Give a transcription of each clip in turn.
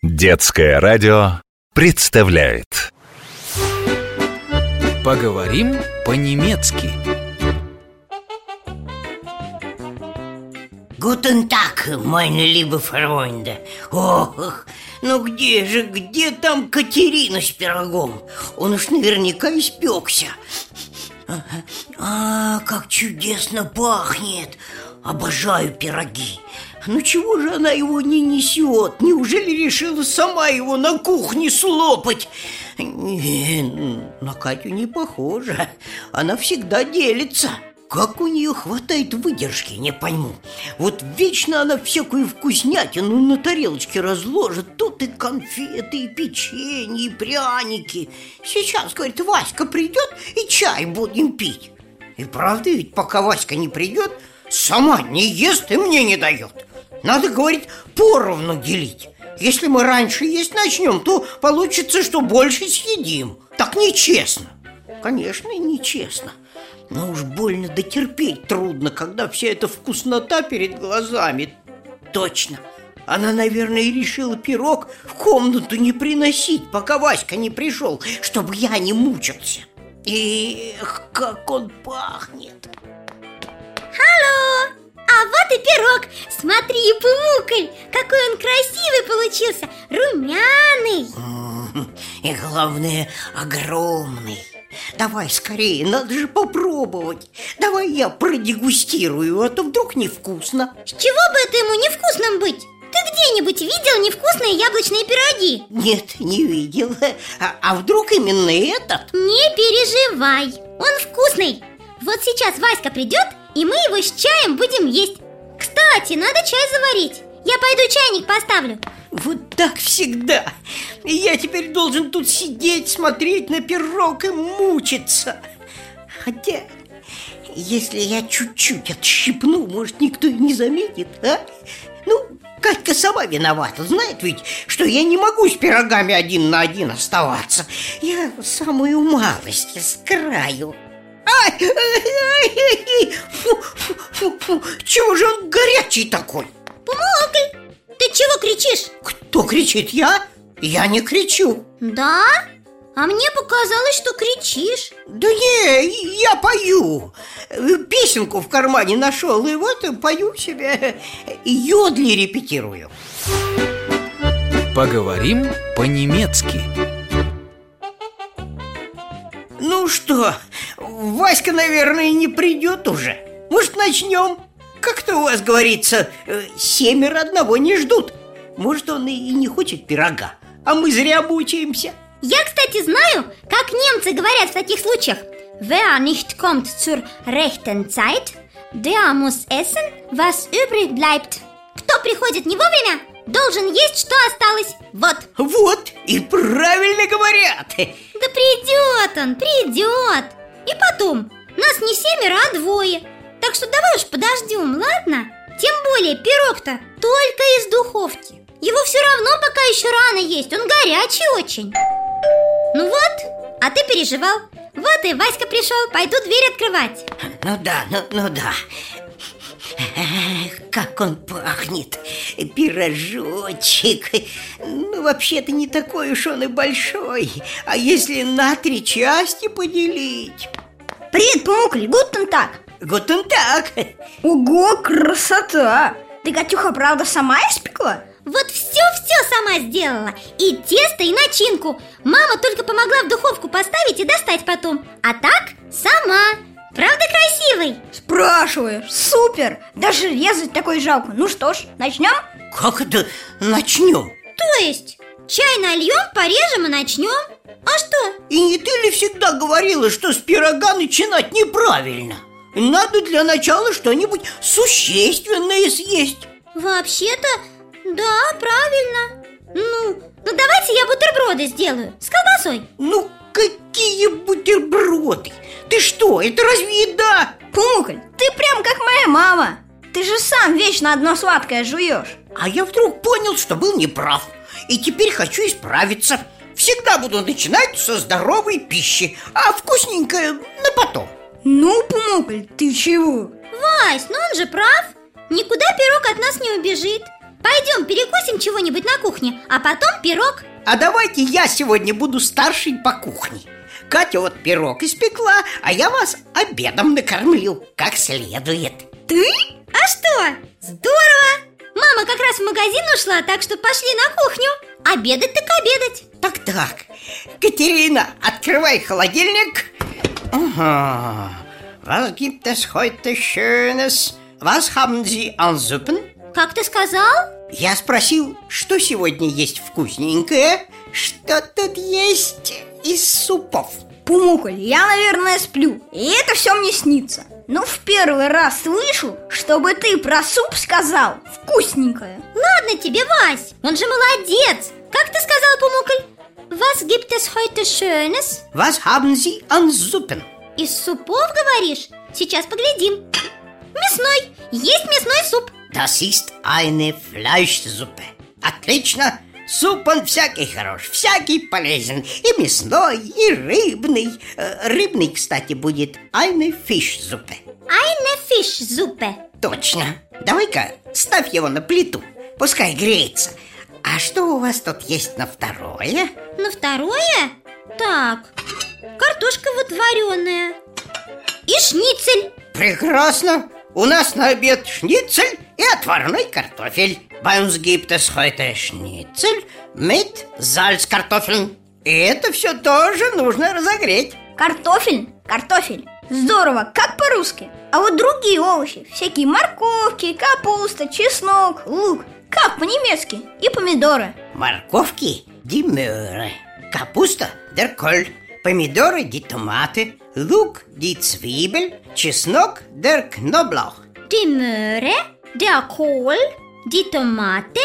Детское радио представляет. Поговорим по-немецки. Гутен так, meine liebe Freunde Ох, ну где же, где там Катерина с пирогом? Он уж наверняка испекся. А, как чудесно пахнет. Обожаю пироги Ну чего же она его не несет? Неужели решила сама его на кухне слопать? Не, на Катю не похоже. Она всегда делится. Как у нее хватает выдержки, не пойму. Вот вечно она всякую вкуснятину на тарелочке разложит. Тут и конфеты, и печенье, и пряники. Сейчас, говорит, Васька придет и чай будем пить. И правда ведь, пока Васька не придет, сама не ест и мне не дает Надо, говорит, поровну делить Если мы раньше есть начнем, то получится, что больше съедим Так нечестно Конечно, нечестно но уж больно дотерпеть трудно, когда вся эта вкуснота перед глазами. Точно. Она, наверное, решила пирог в комнату не приносить, пока Васька не пришел, чтобы я не мучился. Эх, как он пахнет. А вот и пирог! Смотри, Пумукль, какой он красивый получился, румяный И главное, огромный Давай скорее, надо же попробовать Давай я продегустирую, а то вдруг невкусно С чего бы это ему невкусным быть? Ты где-нибудь видел невкусные яблочные пироги? Нет, не видел А, а вдруг именно этот? Не переживай, он вкусный Вот сейчас Васька придет, и мы его с чаем будем есть. Кстати, надо чай заварить. Я пойду чайник поставлю. Вот так всегда. Я теперь должен тут сидеть, смотреть на пирог и мучиться. Хотя, если я чуть-чуть отщипну, может, никто и не заметит, а? Ну, Катька сама виновата, знает ведь, что я не могу с пирогами один на один оставаться. Я самую малость с краю Чего же он горячий такой? Пумукль, ты чего кричишь? Кто кричит? Я? Я не кричу Да? А мне показалось, что кричишь Да не, я пою Песенку в кармане нашел И вот пою себе Йодли репетирую Поговорим по-немецки Ну что, Васька, наверное, не придет уже. Может, начнем? Как-то у вас говорится, э, семеро одного не ждут. Может, он и не хочет пирога А мы зря мучаемся Я, кстати, знаю, как немцы говорят в таких случаях. Wer nicht kommt zur rechten Zeit, der muss essen, was übrig bleibt Кто приходит не вовремя, должен есть, что осталось. Вот. Вот, и правильно говорят. Да придет он, придет И потом, нас не семеро, а двое. Так что давай уж подождем, ладно? Тем более пирог-то только из духовки. Его все равно пока еще рано есть, он горячий очень. Ну вот, а ты переживал. Вот и Васька пришел, пойду дверь открывать. Ну да, ну, ну да Как он пахнет. Пирожочек. Ну, вообще-то не такой уж он и большой. А если на три части поделить? Привет, Пумукль, гутен так. Гутен так. Ого, красота. Ты, Катюха, правда, сама испекла? Вот все-все сама сделала. И тесто, и начинку. Мама только помогла в духовку поставить и достать потом. А так сама Правда красивый? Спрашиваешь, супер Даже резать такой жалко Ну что ж, начнем? Как это начнем? То есть чай нальем, порежем и начнем А что? И не ты ли всегда говорила, что с пирога начинать неправильно? Надо для начала что-нибудь существенное съесть Вообще-то, да, правильно Ну, ну давайте я бутерброды сделаю С колбасой Ну, какие бутерброды? Ты что, это разве еда? Пумукль, ты прям как моя мама. Ты же сам вечно одно сладкое жуешь. А я вдруг понял, что был неправ. И теперь хочу исправиться. Всегда буду начинать со здоровой пищи А вкусненькое на потом. Ну, Пумукль, ты чего? Вась, ну он же прав. Никуда пирог от нас не убежит. Пойдем перекусим чего-нибудь на кухне, а потом пирог А давайте я сегодня буду старшей по кухне Катя вот пирог испекла, а я вас обедом накормлю, как следует Ты? А что? Здорово! Мама как раз в магазин ушла, так что пошли на кухню Обедать так обедать Так-так, Катерина, открывай холодильник Ага, was gibt es heute schönes? Was haben Sie an Suppen? Как ты сказал? Я спросил, что сегодня есть вкусненькое? Что тут есть из супов? Пумукаль, я, наверное, сплю И это все мне снится Ну, в первый раз слышу, чтобы ты про суп сказал Вкусненькое Ладно тебе, Вась, он же молодец Как ты сказал, Пумукль? Was gibt es heute Schönes? Was haben Sie an Suppen? Из супов говоришь? Сейчас поглядим Мясной, есть мясной суп Das ist eine Fleischsuppe. Отлично! Суп он всякий хорош, всякий полезен. И мясной, и рыбный. Э, Рыбный, кстати, будет eine Fischsuppe. Eine Fischsuppe Точно. Давай-ка ставь его на плиту. Пускай греется. А что у вас тут есть на второе? На второе? Так, картошка вот вареная И шницель Прекрасно. У нас на обед шницель и отварной картофель. Bei uns gibt es heute Schnitzel mit Salzkartoffeln. И это все тоже нужно разогреть. Картофель, картофель. Здорово, как по-русски. А вот другие овощи, всякие морковки, капуста, чеснок, лук. Как по-немецки? И помидоры. Морковки – Möhre, Капуста – Kohl, помидоры – Tomate, лук – die Zwiebel, чеснок – der Knoblauch. Die Möhre, der Kohl, die Tomate,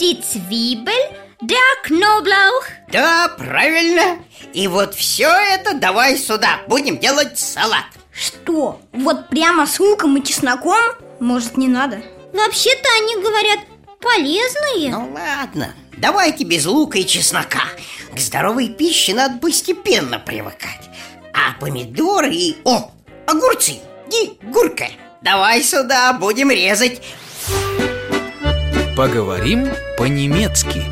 die Zwiebel, der Knoblauch Да, правильно. И вот все это давай сюда, будем делать салат. Что, вот прямо с луком и чесноком? Может, не надо? Вообще-то они говорят полезные Ну ладно, давайте без лука и чеснока. К здоровой пище надо постепенно привыкать. А помидоры и... О, огурцы, и гурка. Давай сюда, будем резать. Поговорим по-немецки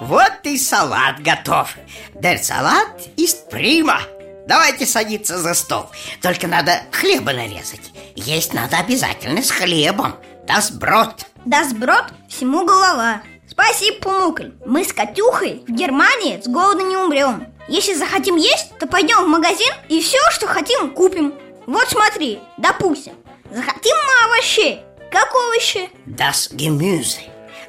Вот и салат готов. Der салат ist prima. Давайте садиться за стол. Только надо хлеба нарезать. Есть надо обязательно с хлебом. Das Brot. Да сброд всему голова Спасибо, Пумукль Мы с Катюхой в Германии с голода не умрем Если захотим есть, то пойдем в магазин и все, что хотим, купим Вот смотри, допустим Захотим мы овощей Как овощи? Das Gemüse.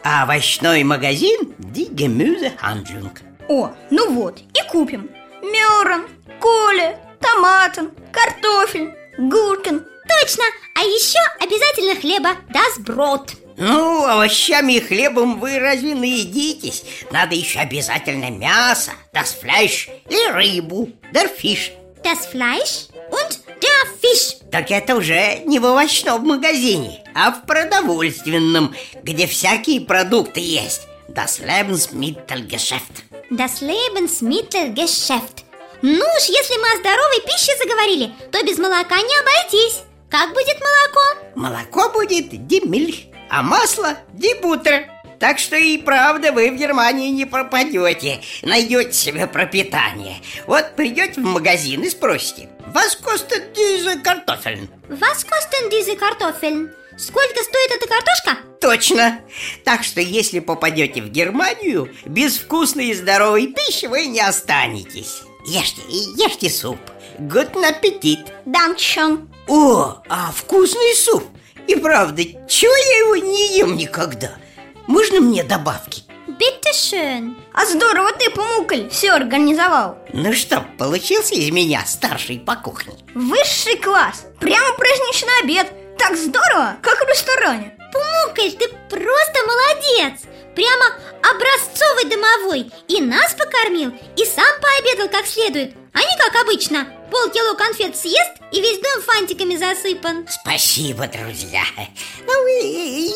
А овощной магазин Die Gemüsehandlung. О, ну вот, и купим Мёрон, коля, томатен, картофель, гуркин Точно, а еще обязательно хлеба Das Brot Ну, овощами и хлебом вы разве наедитесь? Надо еще обязательно мясо, das Fleisch или рыбу, der Fisch. Das Fleisch und der Fisch Так это уже не в овощном магазине, а в продовольственном, где всякие продукты есть. Das Lebensmittelgeschäft. Das Lebensmittelgeschäft Ну уж, если мы о здоровой пище заговорили, то без молока не обойтись Как будет молоко? Молоко будет Milch, а масло Butter. Так что и правда вы в Германии не пропадете, найдете себе пропитание. Вот придете в магазин и спросите, вас костит diese Kartoffeln? Was kosten diese Kartoffeln? Сколько стоит эта картошка? Точно. Так что если попадете в Германию, без вкусной и здоровой пищи вы не останетесь. Ешьте, ешьте суп. Guten аппетит. Данчон О, а вкусный суп. И правда, чего я его не ем никогда? Можно мне добавки? Bitte schön. А здорово ты, Пумукль, все организовал. Ну что, получился из меня старший по кухне? Высший класс, прямо праздничный обед. Так здорово, как в ресторане. Пумукаль, ты просто молодец. Прямо образцовый домовой. И нас покормил, и сам пообедал как следует Они, как обычно, полкило конфет съест и весь дом фантиками засыпан. Спасибо, друзья. Ну вы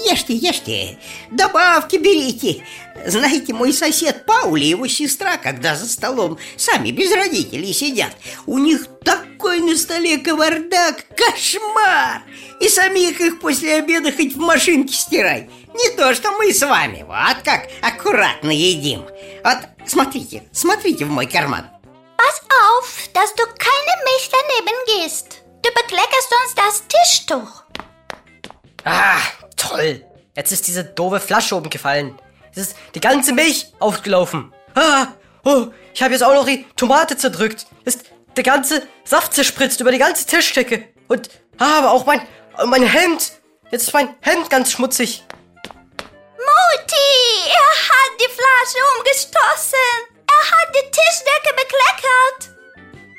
ешьте, ешьте. Добавки берите. Знаете, мой сосед Паули и его сестра, когда за столом сами без родителей сидят У них такой на столе кавардак, кошмар! И самих их после обеда хоть в машинке стирай. Не то, что мы с вами, вот как аккуратно едим. Вот смотрите, смотрите в мой карман auf, dass du keine Milch daneben gehst. Du bekleckerst sonst das Tischtuch. Ah, toll. Jetzt ist diese doofe Flasche oben gefallen. Es ist die ganze Milch aufgelaufen. Ah, oh, ich habe jetzt auch noch die Tomate zerdrückt. Ist der ganze Saft zerspritzt über die ganze Tischdecke. Und, ah, aber auch mein, mein Hemd. Jetzt ist mein Hemd ganz schmutzig. Mutti, er hat die Flasche umgestoßen. Die Tischdecke bekleckert.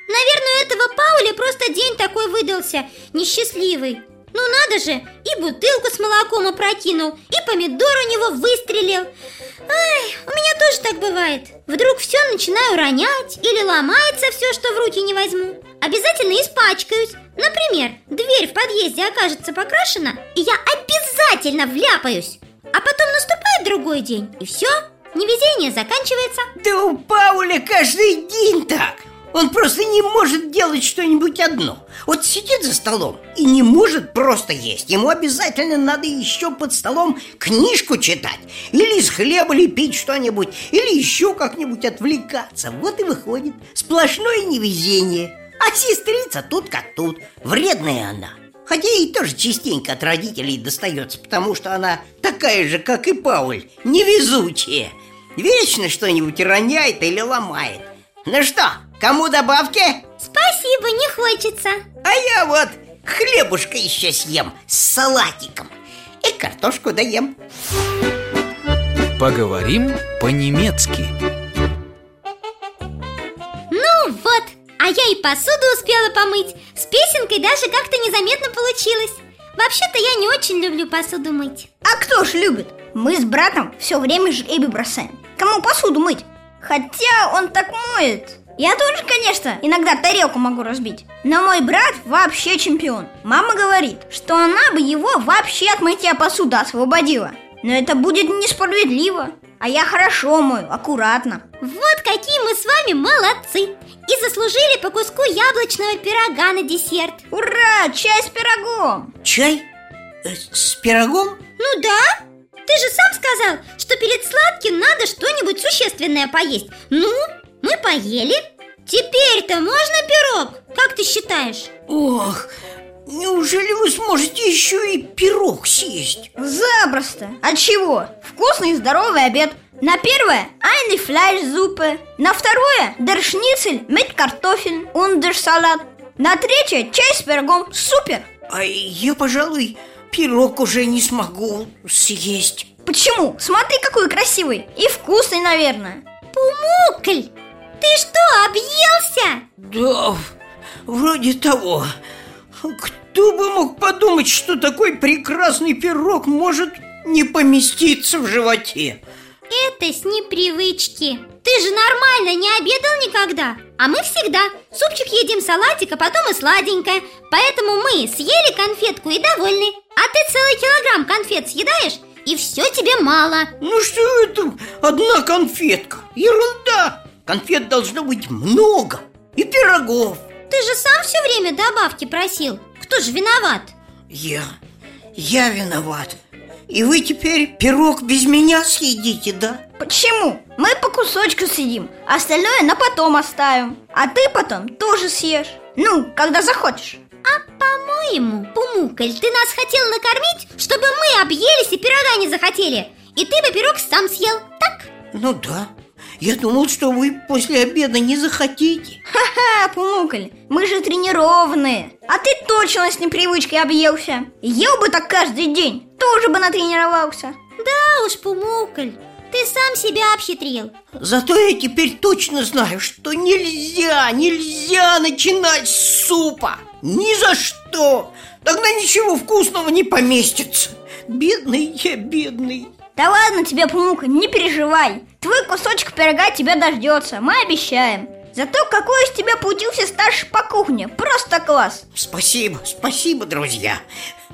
Наверное, у этого Пауля просто день такой выдался, несчастливый. Ну надо же, и бутылку с молоком опрокинул, и помидор у него выстрелил. Ай, у меня тоже так бывает. Вдруг все начинаю ронять или ломается все, что в руки не возьму. Обязательно испачкаюсь. Например, дверь в подъезде окажется покрашена, и я обязательно вляпаюсь. А потом наступает другой день, и все, невезение заканчивается. Да у Пауля каждый день так. Он просто не может делать что-нибудь одно. Вот сидит за столом и не может просто есть. Ему обязательно надо еще под столом книжку читать. Или из хлеба лепить что-нибудь Или еще как-нибудь отвлекаться. Вот и выходит. Сплошное невезение. А сестрица тут как тут. Вредная она. Хотя ей тоже частенько от родителей достается Потому что она такая же, как и Пауль. Невезучая Вечно что-нибудь роняет или ломает. Ну что, кому добавки? Спасибо, не хочется. А я вот хлебушка еще съем с салатиком. И картошку доем. Поговорим по-немецки. Ну вот, а я и посуду успела помыть. С песенкой даже как-то незаметно получилось. Вообще-то я не очень люблю посуду мыть. А кто ж любит? Мы с братом все время жребий бросаем. Кому посуду мыть? Хотя он так моет. Я тоже, конечно, иногда тарелку могу разбить. Но мой брат вообще чемпион. Мама говорит, что она бы его вообще от мытья посуды освободила. Но это будет несправедливо. А я хорошо мою, аккуратно. Вот какие мы с вами молодцы. И заслужили по куску яблочного пирога на десерт. Ура, чай с пирогом! Чай? Э, С пирогом? Ну да, ты же сам сказал, что перед сладким надо что-нибудь существенное поесть Ну, мы поели Теперь-то можно пирог? Как ты считаешь? Ох, неужели вы сможете еще и пирог съесть? Запросто От чего? Вкусный и здоровый обед На первое – eine Fleischsuppe На второе – Kartoffeln und der Salat На третье – чай с пирогом Супер! А я, пожалуй, пирог уже не смогу съесть. Почему? Смотри, какой красивый. И вкусный, наверное. Пумукль, ты что, объелся? Да, вроде того. Кто бы мог подумать, что такой прекрасный пирог может не поместиться в животе? Это с непривычки. Ты же нормально не обедал никогда. А мы всегда. Супчик едим, салатик, а потом и сладенькое. Поэтому мы съели конфетку и довольны ты целый килограмм конфет съедаешь И все тебе мало. Ну что это, одна конфетка, ерунда. Конфет должно быть много И пирогов. Ты же сам все время добавки просил. Кто же виноват? Я, я виноват. И вы теперь пирог без меня съедите, да? Почему? Мы по кусочку съедим Остальное на потом оставим. А ты потом тоже съешь. Ну, когда захочешь А по-моему, Пумукль, ты нас хотел накормить, чтобы мы объелись и пирога не захотели. И ты бы пирог сам съел, так? Ну да. Я думал, что вы после обеда не захотите. Ха-ха, Пумукль, мы же тренированные А ты точно с непривычкой объелся. Ел бы так каждый день, тоже бы натренировался. Да уж, Пумукль, ты сам себя обхитрил. Зато я теперь точно знаю, что нельзя, нельзя начинать с супа Ни за что. Тогда ничего вкусного не поместится. Бедный я, бедный. Да ладно тебе, Пумука, не переживай. Твой кусочек пирога тебя дождется, мы обещаем. Зато какой из тебя получился старший по кухне? Просто класс. Спасибо, спасибо, друзья.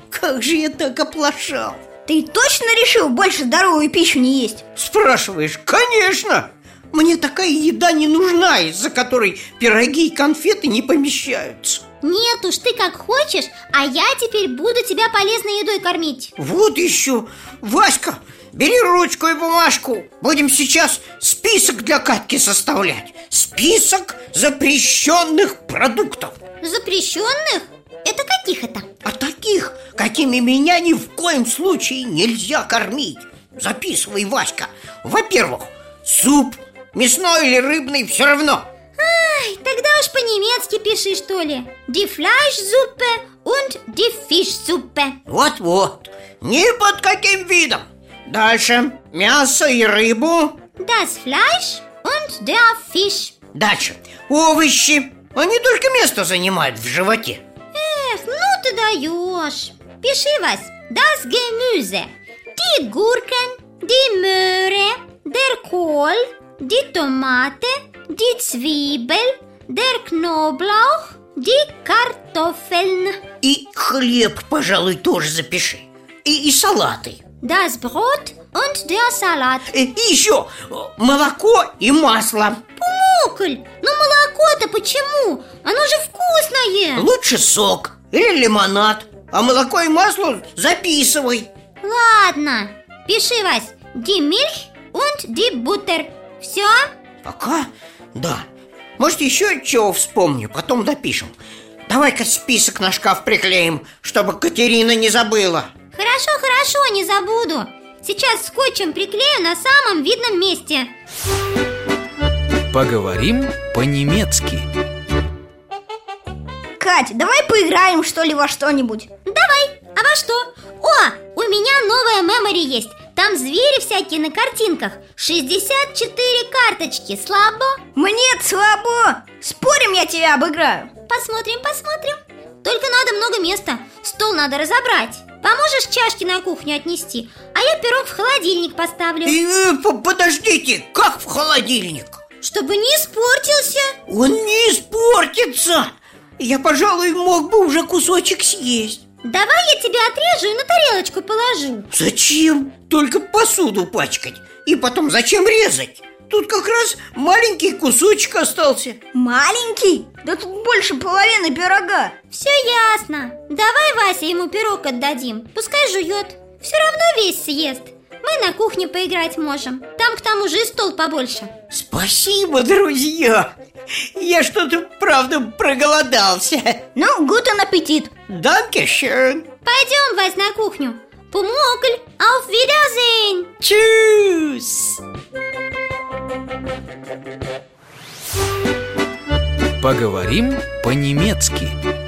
Как же я так оплошал? Ты точно решил больше здоровую пищу не есть? Спрашиваешь, конечно. Мне такая еда не нужна, из-за которой пироги и конфеты не помещаются Нет уж, ты как хочешь, а я теперь буду тебя полезной едой кормить. Вот еще, Васька, бери ручку и бумажку. Будем сейчас список для Катьки составлять. Список запрещенных продуктов. Запрещенных? Это каких это? А таких, какими меня ни в коем случае нельзя кормить. Записывай, Васька. Во-первых, суп, мясной или рыбный, все равно Ай, тогда уж по-немецки пиши, что ли. Die Fleischsuppe und die Fischsuppe. Вот-вот, ни под каким видом. Дальше, мясо и рыбу. Das Fleisch und der Fisch. Дальше, овощи. Они только место занимают в животе. Эх, ну ты даешь. Пиши, Вась. Das Gemüse. Die Gurken, die Möhre, der Kohl, die Tomate, die Zwiebel, der Knoblauch, die Kartoffeln И хлеб, пожалуй, тоже запиши. И, и салаты. Das Brot und der Salat. Э, И еще э, молоко и масло. Пумукль, ну молоко-то почему? Оно же вкусное! Лучше сок или лимонад. А молоко и масло записывай. Ладно, пиши, Вась. Die Milch und die Butter Все? Пока? Да. Может, еще чего вспомню, потом допишем. Давай-ка список на шкаф приклеим, чтобы Катерина не забыла. Хорошо, хорошо, не забуду. Сейчас скотчем приклею на самом видном месте. Поговорим по-немецки. Кать, давай поиграем что ли во что-нибудь? Давай, а во что? О, у меня новая мемори есть Там звери всякие на картинках. 64 карточки, слабо? Мне слабо. Спорим, я тебя обыграю? Посмотрим, посмотрим. Только надо много места. Стол надо разобрать. Поможешь чашки на кухню отнести? А я пирог в холодильник поставлю. Э, по- Подождите, как в холодильник? Чтобы не испортился. Он не испортится. Я, пожалуй, мог бы уже кусочек съесть Давай я тебе отрежу и на тарелочку положу. Зачем? Только посуду пачкать. И потом зачем резать? Тут как раз маленький кусочек остался. Маленький? Да тут больше половины пирога. Все ясно. Давай Вася ему пирог отдадим. Пускай жует Все равно весь съест Мы на кухне поиграть можем. Там к тому же и стол побольше. Спасибо, друзья. Я что-то, правда, проголодался. Ну, гутен аппетит. Данкешön Пойдем, Вась, на кухню. Пумокль, auf Wiedersehen Чус. Поговорим по-немецки